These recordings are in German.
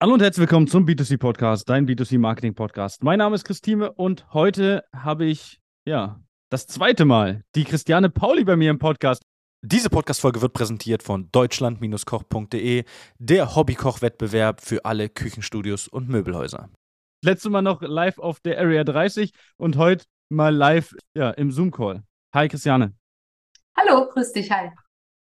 Hallo und herzlich willkommen zum B2C Podcast, dein B2C Marketing Podcast. Mein Name ist Christine und heute habe ich, ja, das zweite Mal die Christiane Pauli bei mir im Podcast. Diese Podcast-Folge wird präsentiert von deutschland-koch.de, der Hobbykoch-Wettbewerb für alle Küchenstudios und Möbelhäuser. Letztes Mal noch live auf der Area 30 und heute mal live ja, im Zoom-Call. Hi Christiane. Hallo, grüß dich, hi.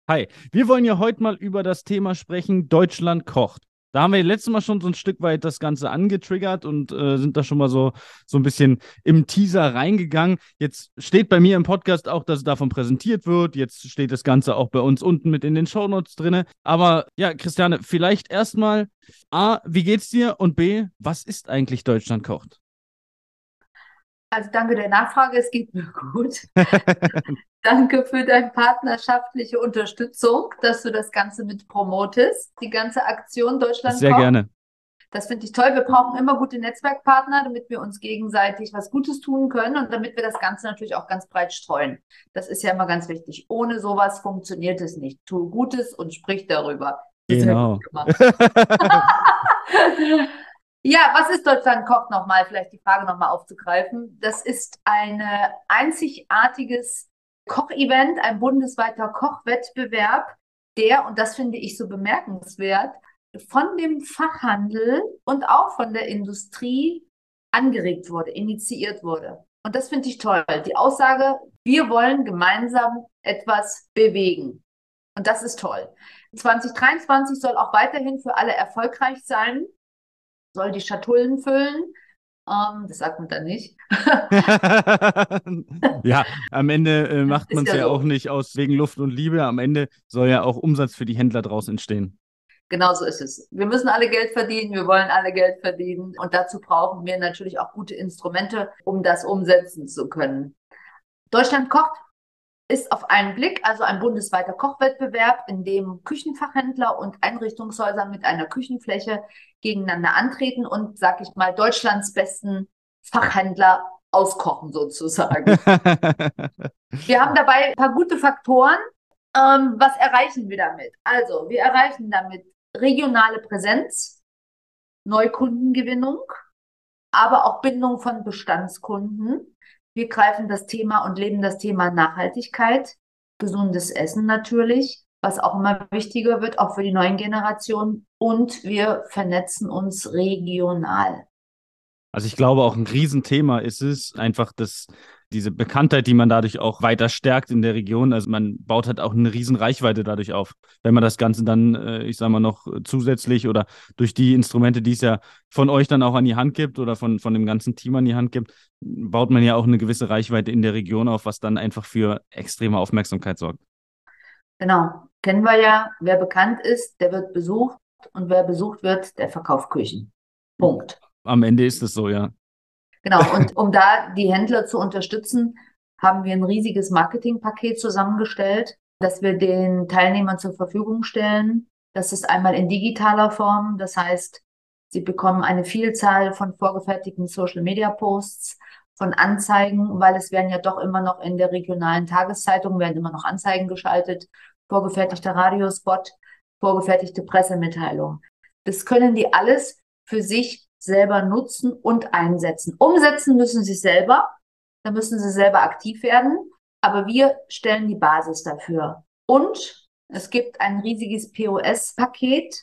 Hi, wir wollen ja heute mal über das Thema sprechen, Deutschland kocht. Da haben wir letztes Mal schon so ein Stück weit das Ganze angetriggert und äh, sind da schon mal so, so ein bisschen im Teaser reingegangen. Jetzt steht bei mir im Podcast auch, dass davon präsentiert wird. Jetzt steht das Ganze auch bei uns unten mit in den Shownotes drin. Aber ja, Christiane, vielleicht erstmal A, wie geht's dir? Und B, was ist eigentlich Deutschland kocht? Also danke der Nachfrage, es geht mir gut. danke für deine partnerschaftliche Unterstützung, dass du das Ganze mit promotest. Die ganze Aktion Deutschland. Sehr kocht. gerne. Das finde ich toll. Wir brauchen immer gute Netzwerkpartner, damit wir uns gegenseitig was Gutes tun können und damit wir das Ganze natürlich auch ganz breit streuen. Das ist ja immer ganz wichtig. Ohne sowas funktioniert es nicht. Tu Gutes und sprich darüber. Genau. Ja, was ist Deutschland kocht nochmal? Vielleicht die Frage nochmal aufzugreifen. Das ist ein einzigartiges Kochevent, ein bundesweiter Kochwettbewerb, der, und das finde ich so bemerkenswert, von dem Fachhandel und auch von der Industrie angeregt wurde, initiiert wurde. Und das finde ich toll. Die Aussage, wir wollen gemeinsam etwas bewegen. Und das ist toll. 2023 soll auch weiterhin für alle erfolgreich sein soll die Schatullen füllen. Ähm, das sagt man dann nicht. ja, am Ende äh, macht man es ja, ja so. auch nicht aus wegen Luft und Liebe. Am Ende soll ja auch Umsatz für die Händler draus entstehen. Genau so ist es. Wir müssen alle Geld verdienen, wir wollen alle Geld verdienen und dazu brauchen wir natürlich auch gute Instrumente, um das umsetzen zu können. Deutschland kocht ist auf einen Blick also ein bundesweiter Kochwettbewerb, in dem Küchenfachhändler und Einrichtungshäuser mit einer Küchenfläche gegeneinander antreten und, sag ich mal, Deutschlands besten Fachhändler auskochen sozusagen. wir haben dabei ein paar gute Faktoren. Ähm, was erreichen wir damit? Also, wir erreichen damit regionale Präsenz, Neukundengewinnung, aber auch Bindung von Bestandskunden wir greifen das Thema und leben das Thema Nachhaltigkeit, gesundes Essen natürlich, was auch immer wichtiger wird, auch für die neuen Generationen. Und wir vernetzen uns regional. Also ich glaube, auch ein Riesenthema ist es, einfach das diese Bekanntheit, die man dadurch auch weiter stärkt in der Region. Also man baut halt auch eine riesen Reichweite dadurch auf. Wenn man das Ganze dann, äh, ich sage mal, noch zusätzlich oder durch die Instrumente, die es ja von euch dann auch an die Hand gibt oder von, von dem ganzen Team an die Hand gibt, baut man ja auch eine gewisse Reichweite in der Region auf, was dann einfach für extreme Aufmerksamkeit sorgt. Genau. Kennen wir ja, wer bekannt ist, der wird besucht und wer besucht wird, der verkauft Küchen. Punkt. Am Ende ist es so, ja. Genau, und um da die Händler zu unterstützen, haben wir ein riesiges Marketingpaket zusammengestellt, das wir den Teilnehmern zur Verfügung stellen. Das ist einmal in digitaler Form, das heißt, sie bekommen eine Vielzahl von vorgefertigten Social-Media-Posts, von Anzeigen, weil es werden ja doch immer noch in der regionalen Tageszeitung werden immer noch Anzeigen geschaltet, vorgefertigter Radiospot, vorgefertigte Pressemitteilung. Das können die alles für sich selber nutzen und einsetzen. Umsetzen müssen sie selber, da müssen sie selber aktiv werden, aber wir stellen die Basis dafür. Und es gibt ein riesiges POS-Paket.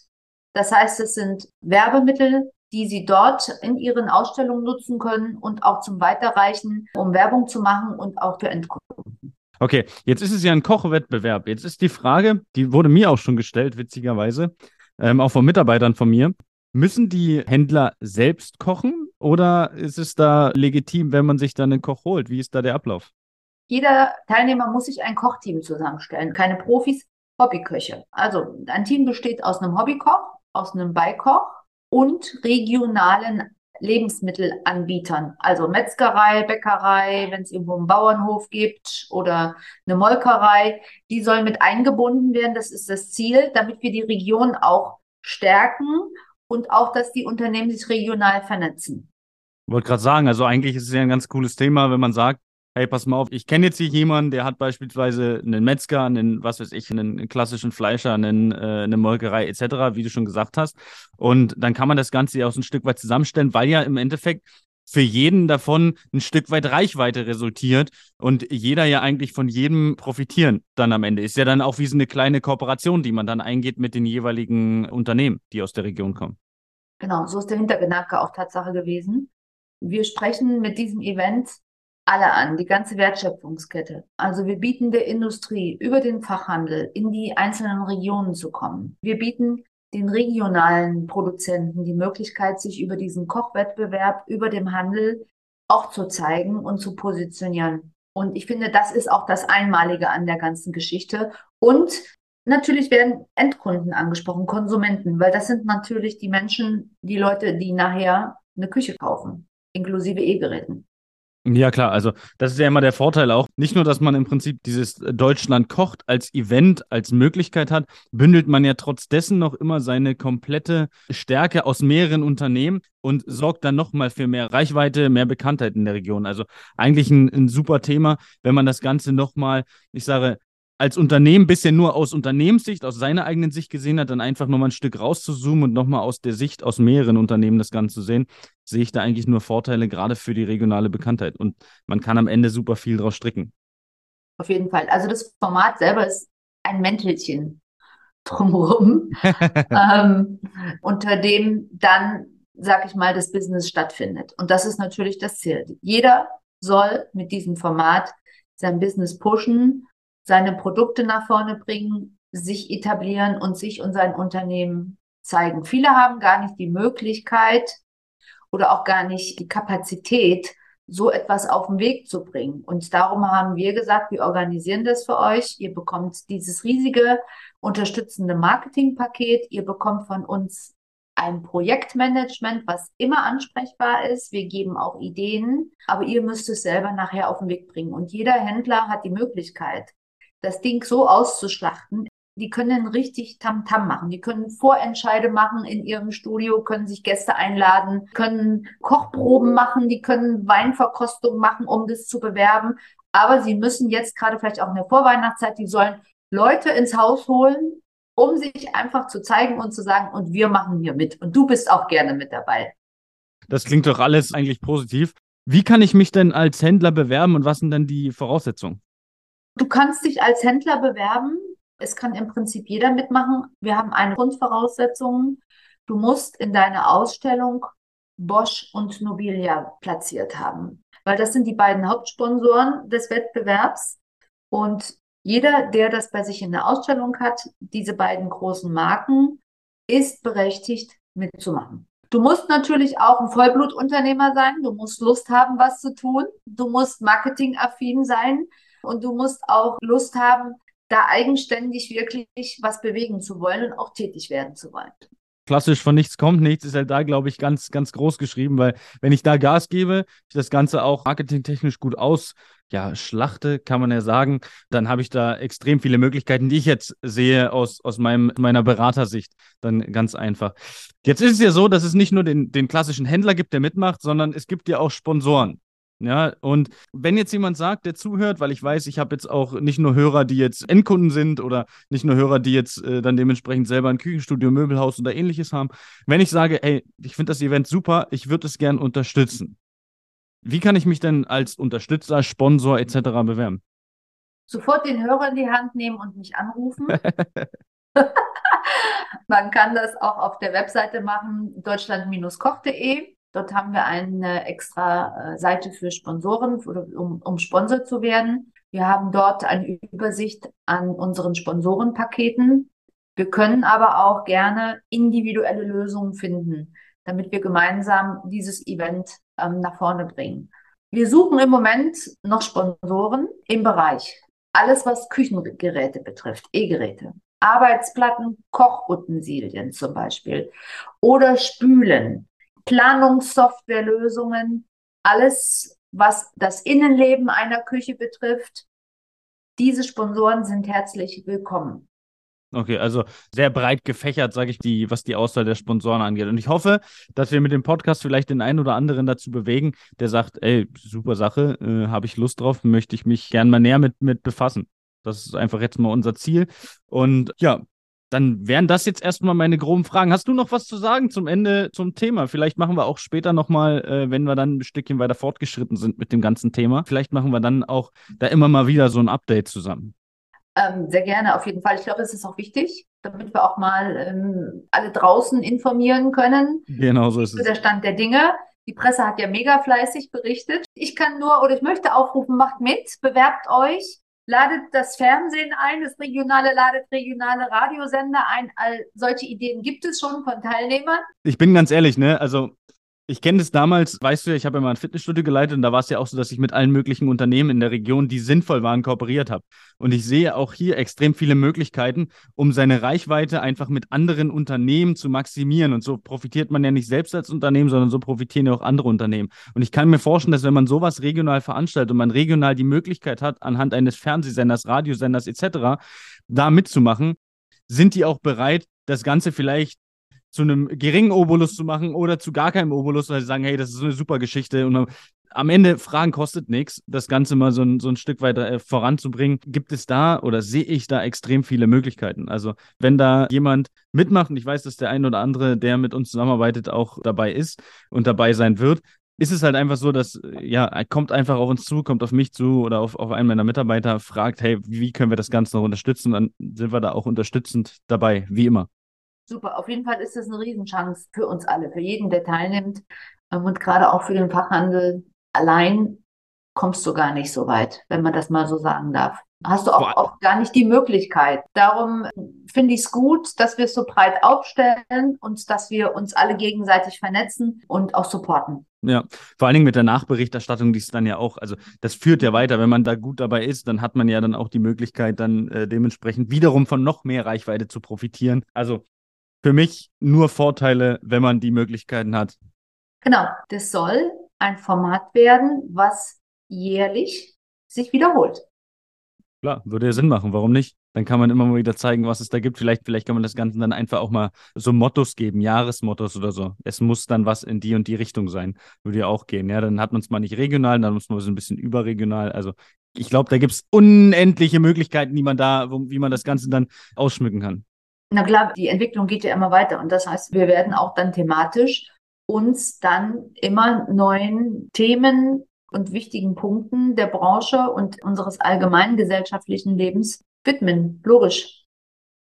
Das heißt, es sind Werbemittel, die Sie dort in Ihren Ausstellungen nutzen können und auch zum Weiterreichen, um Werbung zu machen und auch für Endkunden. Okay, jetzt ist es ja ein Kochwettbewerb. Jetzt ist die Frage, die wurde mir auch schon gestellt, witzigerweise, ähm, auch von Mitarbeitern von mir. Müssen die Händler selbst kochen oder ist es da legitim, wenn man sich dann einen Koch holt? Wie ist da der Ablauf? Jeder Teilnehmer muss sich ein Kochteam zusammenstellen. Keine Profis, Hobbyköche. Also ein Team besteht aus einem Hobbykoch, aus einem Beikoch und regionalen Lebensmittelanbietern, also Metzgerei, Bäckerei, wenn es irgendwo einen Bauernhof gibt oder eine Molkerei, die sollen mit eingebunden werden. Das ist das Ziel, damit wir die Region auch stärken und auch, dass die Unternehmen sich regional vernetzen. Ich wollte gerade sagen, also eigentlich ist es ja ein ganz cooles Thema, wenn man sagt, hey, pass mal auf, ich kenne jetzt hier jemanden, der hat beispielsweise einen Metzger, einen, was weiß ich, einen klassischen Fleischer, einen, äh, eine Molkerei etc., wie du schon gesagt hast. Und dann kann man das Ganze ja auch so ein Stück weit zusammenstellen, weil ja im Endeffekt für jeden davon ein Stück weit Reichweite resultiert und jeder ja eigentlich von jedem profitieren dann am Ende. Ist ja dann auch wie so eine kleine Kooperation, die man dann eingeht mit den jeweiligen Unternehmen, die aus der Region kommen. Genau, so ist der Hintergedanke auch Tatsache gewesen. Wir sprechen mit diesem Event alle an, die ganze Wertschöpfungskette. Also wir bieten der Industrie über den Fachhandel in die einzelnen Regionen zu kommen. Wir bieten den regionalen Produzenten die Möglichkeit, sich über diesen Kochwettbewerb, über dem Handel auch zu zeigen und zu positionieren. Und ich finde, das ist auch das Einmalige an der ganzen Geschichte. Und natürlich werden Endkunden angesprochen, Konsumenten, weil das sind natürlich die Menschen, die Leute, die nachher eine Küche kaufen, inklusive E-Geräten. Ja, klar. Also, das ist ja immer der Vorteil auch. Nicht nur, dass man im Prinzip dieses Deutschland kocht als Event, als Möglichkeit hat, bündelt man ja trotz dessen noch immer seine komplette Stärke aus mehreren Unternehmen und sorgt dann nochmal für mehr Reichweite, mehr Bekanntheit in der Region. Also, eigentlich ein, ein super Thema, wenn man das Ganze nochmal, ich sage, als Unternehmen bisher nur aus Unternehmenssicht, aus seiner eigenen Sicht gesehen hat, dann einfach nochmal ein Stück rauszuzoomen und nochmal aus der Sicht aus mehreren Unternehmen das Ganze zu sehen, sehe ich da eigentlich nur Vorteile, gerade für die regionale Bekanntheit. Und man kann am Ende super viel draus stricken. Auf jeden Fall. Also das Format selber ist ein Mäntelchen drumherum, ähm, unter dem dann, sag ich mal, das Business stattfindet. Und das ist natürlich das Ziel. Jeder soll mit diesem Format sein Business pushen, seine Produkte nach vorne bringen, sich etablieren und sich und sein Unternehmen zeigen. Viele haben gar nicht die Möglichkeit oder auch gar nicht die Kapazität, so etwas auf den Weg zu bringen. Und darum haben wir gesagt, wir organisieren das für euch. Ihr bekommt dieses riesige unterstützende Marketingpaket. Ihr bekommt von uns ein Projektmanagement, was immer ansprechbar ist. Wir geben auch Ideen, aber ihr müsst es selber nachher auf den Weg bringen. Und jeder Händler hat die Möglichkeit, das Ding so auszuschlachten. Die können richtig Tamtam -Tam machen. Die können Vorentscheide machen in ihrem Studio, können sich Gäste einladen, können Kochproben machen, die können Weinverkostung machen, um das zu bewerben. Aber sie müssen jetzt gerade vielleicht auch in der Vorweihnachtszeit, die sollen Leute ins Haus holen, um sich einfach zu zeigen und zu sagen, und wir machen hier mit. Und du bist auch gerne mit dabei. Das klingt doch alles eigentlich positiv. Wie kann ich mich denn als Händler bewerben und was sind denn die Voraussetzungen? Du kannst dich als Händler bewerben. Es kann im Prinzip jeder mitmachen. Wir haben eine Grundvoraussetzung. Du musst in deiner Ausstellung Bosch und Nobilia platziert haben, weil das sind die beiden Hauptsponsoren des Wettbewerbs. Und jeder, der das bei sich in der Ausstellung hat, diese beiden großen Marken, ist berechtigt mitzumachen. Du musst natürlich auch ein Vollblutunternehmer sein. Du musst Lust haben, was zu tun. Du musst marketingaffin sein. Und du musst auch Lust haben, da eigenständig wirklich was bewegen zu wollen und auch tätig werden zu wollen. Klassisch von nichts kommt nichts ist halt da, glaube ich, ganz, ganz groß geschrieben, weil wenn ich da Gas gebe, ich das Ganze auch marketingtechnisch gut aus, ja, schlachte, kann man ja sagen, dann habe ich da extrem viele Möglichkeiten, die ich jetzt sehe aus, aus meinem, meiner Beratersicht. Dann ganz einfach. Jetzt ist es ja so, dass es nicht nur den, den klassischen Händler gibt, der mitmacht, sondern es gibt ja auch Sponsoren. Ja, und wenn jetzt jemand sagt, der zuhört, weil ich weiß, ich habe jetzt auch nicht nur Hörer, die jetzt Endkunden sind oder nicht nur Hörer, die jetzt äh, dann dementsprechend selber ein Küchenstudio, Möbelhaus oder ähnliches haben. Wenn ich sage, ey, ich finde das Event super, ich würde es gern unterstützen. Wie kann ich mich denn als Unterstützer, Sponsor etc. bewerben? Sofort den Hörer in die Hand nehmen und mich anrufen. Man kann das auch auf der Webseite machen, deutschland-koch.de. Dort haben wir eine extra äh, Seite für Sponsoren, um, um Sponsor zu werden. Wir haben dort eine Übersicht an unseren Sponsorenpaketen. Wir können aber auch gerne individuelle Lösungen finden, damit wir gemeinsam dieses Event ähm, nach vorne bringen. Wir suchen im Moment noch Sponsoren im Bereich alles, was Küchengeräte betrifft, E-Geräte, Arbeitsplatten, Kochutensilien zum Beispiel oder Spülen, Planungssoftwarelösungen, alles, was das Innenleben einer Küche betrifft. Diese Sponsoren sind herzlich willkommen. Okay, also sehr breit gefächert, sage ich, die, was die Auswahl der Sponsoren angeht. Und ich hoffe, dass wir mit dem Podcast vielleicht den einen oder anderen dazu bewegen, der sagt, ey, super Sache, äh, habe ich Lust drauf, möchte ich mich gern mal näher mit, mit befassen. Das ist einfach jetzt mal unser Ziel. Und ja, dann wären das jetzt erstmal meine groben Fragen. Hast du noch was zu sagen zum Ende zum Thema? Vielleicht machen wir auch später nochmal, äh, wenn wir dann ein Stückchen weiter fortgeschritten sind mit dem ganzen Thema. Vielleicht machen wir dann auch da immer mal wieder so ein Update zusammen. Ähm, sehr gerne, auf jeden Fall. Ich glaube, es ist auch wichtig, damit wir auch mal ähm, alle draußen informieren können. Genau so ist es. Der Stand der Dinge. Die Presse hat ja mega fleißig berichtet. Ich kann nur oder ich möchte aufrufen, macht mit, bewerbt euch, ladet das Fernsehen ein, das regionale, ladet regionale Radiosender ein. All solche Ideen gibt es schon von Teilnehmern. Ich bin ganz ehrlich, ne? Also ich kenne das damals, weißt du, ich habe ja mal ein Fitnessstudio geleitet und da war es ja auch so, dass ich mit allen möglichen Unternehmen in der Region, die sinnvoll waren, kooperiert habe. Und ich sehe auch hier extrem viele Möglichkeiten, um seine Reichweite einfach mit anderen Unternehmen zu maximieren. Und so profitiert man ja nicht selbst als Unternehmen, sondern so profitieren ja auch andere Unternehmen. Und ich kann mir vorstellen, dass wenn man sowas regional veranstaltet und man regional die Möglichkeit hat, anhand eines Fernsehsenders, Radiosenders etc., da mitzumachen, sind die auch bereit, das Ganze vielleicht zu einem geringen Obolus zu machen oder zu gar keinem Obolus, weil sie sagen, hey, das ist eine super Geschichte und am Ende Fragen kostet nichts, das Ganze mal so ein, so ein Stück weiter äh, voranzubringen. Gibt es da oder sehe ich da extrem viele Möglichkeiten? Also, wenn da jemand mitmacht, und ich weiß, dass der ein oder andere, der mit uns zusammenarbeitet, auch dabei ist und dabei sein wird, ist es halt einfach so, dass, ja, er kommt einfach auf uns zu, kommt auf mich zu oder auf, auf einen meiner Mitarbeiter, fragt, hey, wie können wir das Ganze noch unterstützen? Dann sind wir da auch unterstützend dabei, wie immer. Super, auf jeden Fall ist das eine Riesenchance für uns alle, für jeden, der teilnimmt ähm, und gerade auch für den Fachhandel. Allein kommst du gar nicht so weit, wenn man das mal so sagen darf. Hast du auch, auch gar nicht die Möglichkeit. Darum finde ich es gut, dass wir es so breit aufstellen und dass wir uns alle gegenseitig vernetzen und auch supporten. Ja, vor allen Dingen mit der Nachberichterstattung, die ist dann ja auch, also das führt ja weiter. Wenn man da gut dabei ist, dann hat man ja dann auch die Möglichkeit, dann äh, dementsprechend wiederum von noch mehr Reichweite zu profitieren. Also für mich nur Vorteile, wenn man die Möglichkeiten hat. Genau, das soll ein Format werden, was jährlich sich wiederholt. Klar, würde ja Sinn machen, warum nicht? Dann kann man immer mal wieder zeigen, was es da gibt. Vielleicht, vielleicht kann man das Ganze dann einfach auch mal so Mottos geben, Jahresmottos oder so. Es muss dann was in die und die Richtung sein. Würde ja auch gehen. Ja, dann hat man es mal nicht regional, dann muss man so ein bisschen überregional. Also ich glaube, da gibt es unendliche Möglichkeiten, die man da, wo, wie man das Ganze dann ausschmücken kann. Na klar, die Entwicklung geht ja immer weiter und das heißt, wir werden auch dann thematisch uns dann immer neuen Themen und wichtigen Punkten der Branche und unseres allgemeinen gesellschaftlichen Lebens widmen. Logisch.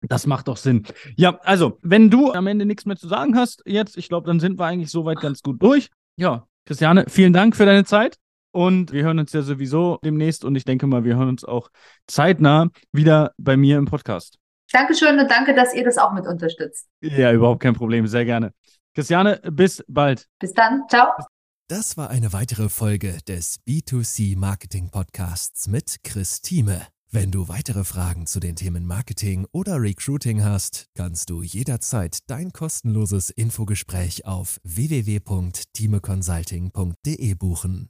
Das macht doch Sinn. Ja, also, wenn du am Ende nichts mehr zu sagen hast jetzt, ich glaube, dann sind wir eigentlich soweit ganz gut durch. Ja, Christiane, vielen Dank für deine Zeit. Und wir hören uns ja sowieso demnächst und ich denke mal, wir hören uns auch zeitnah wieder bei mir im Podcast. Dankeschön und danke, dass ihr das auch mit unterstützt. Ja, überhaupt kein Problem, sehr gerne. Christiane, bis bald. Bis dann, ciao. Das war eine weitere Folge des B2C Marketing Podcasts mit Chris Thieme. Wenn du weitere Fragen zu den Themen Marketing oder Recruiting hast, kannst du jederzeit dein kostenloses Infogespräch auf www.timeconsulting.de buchen.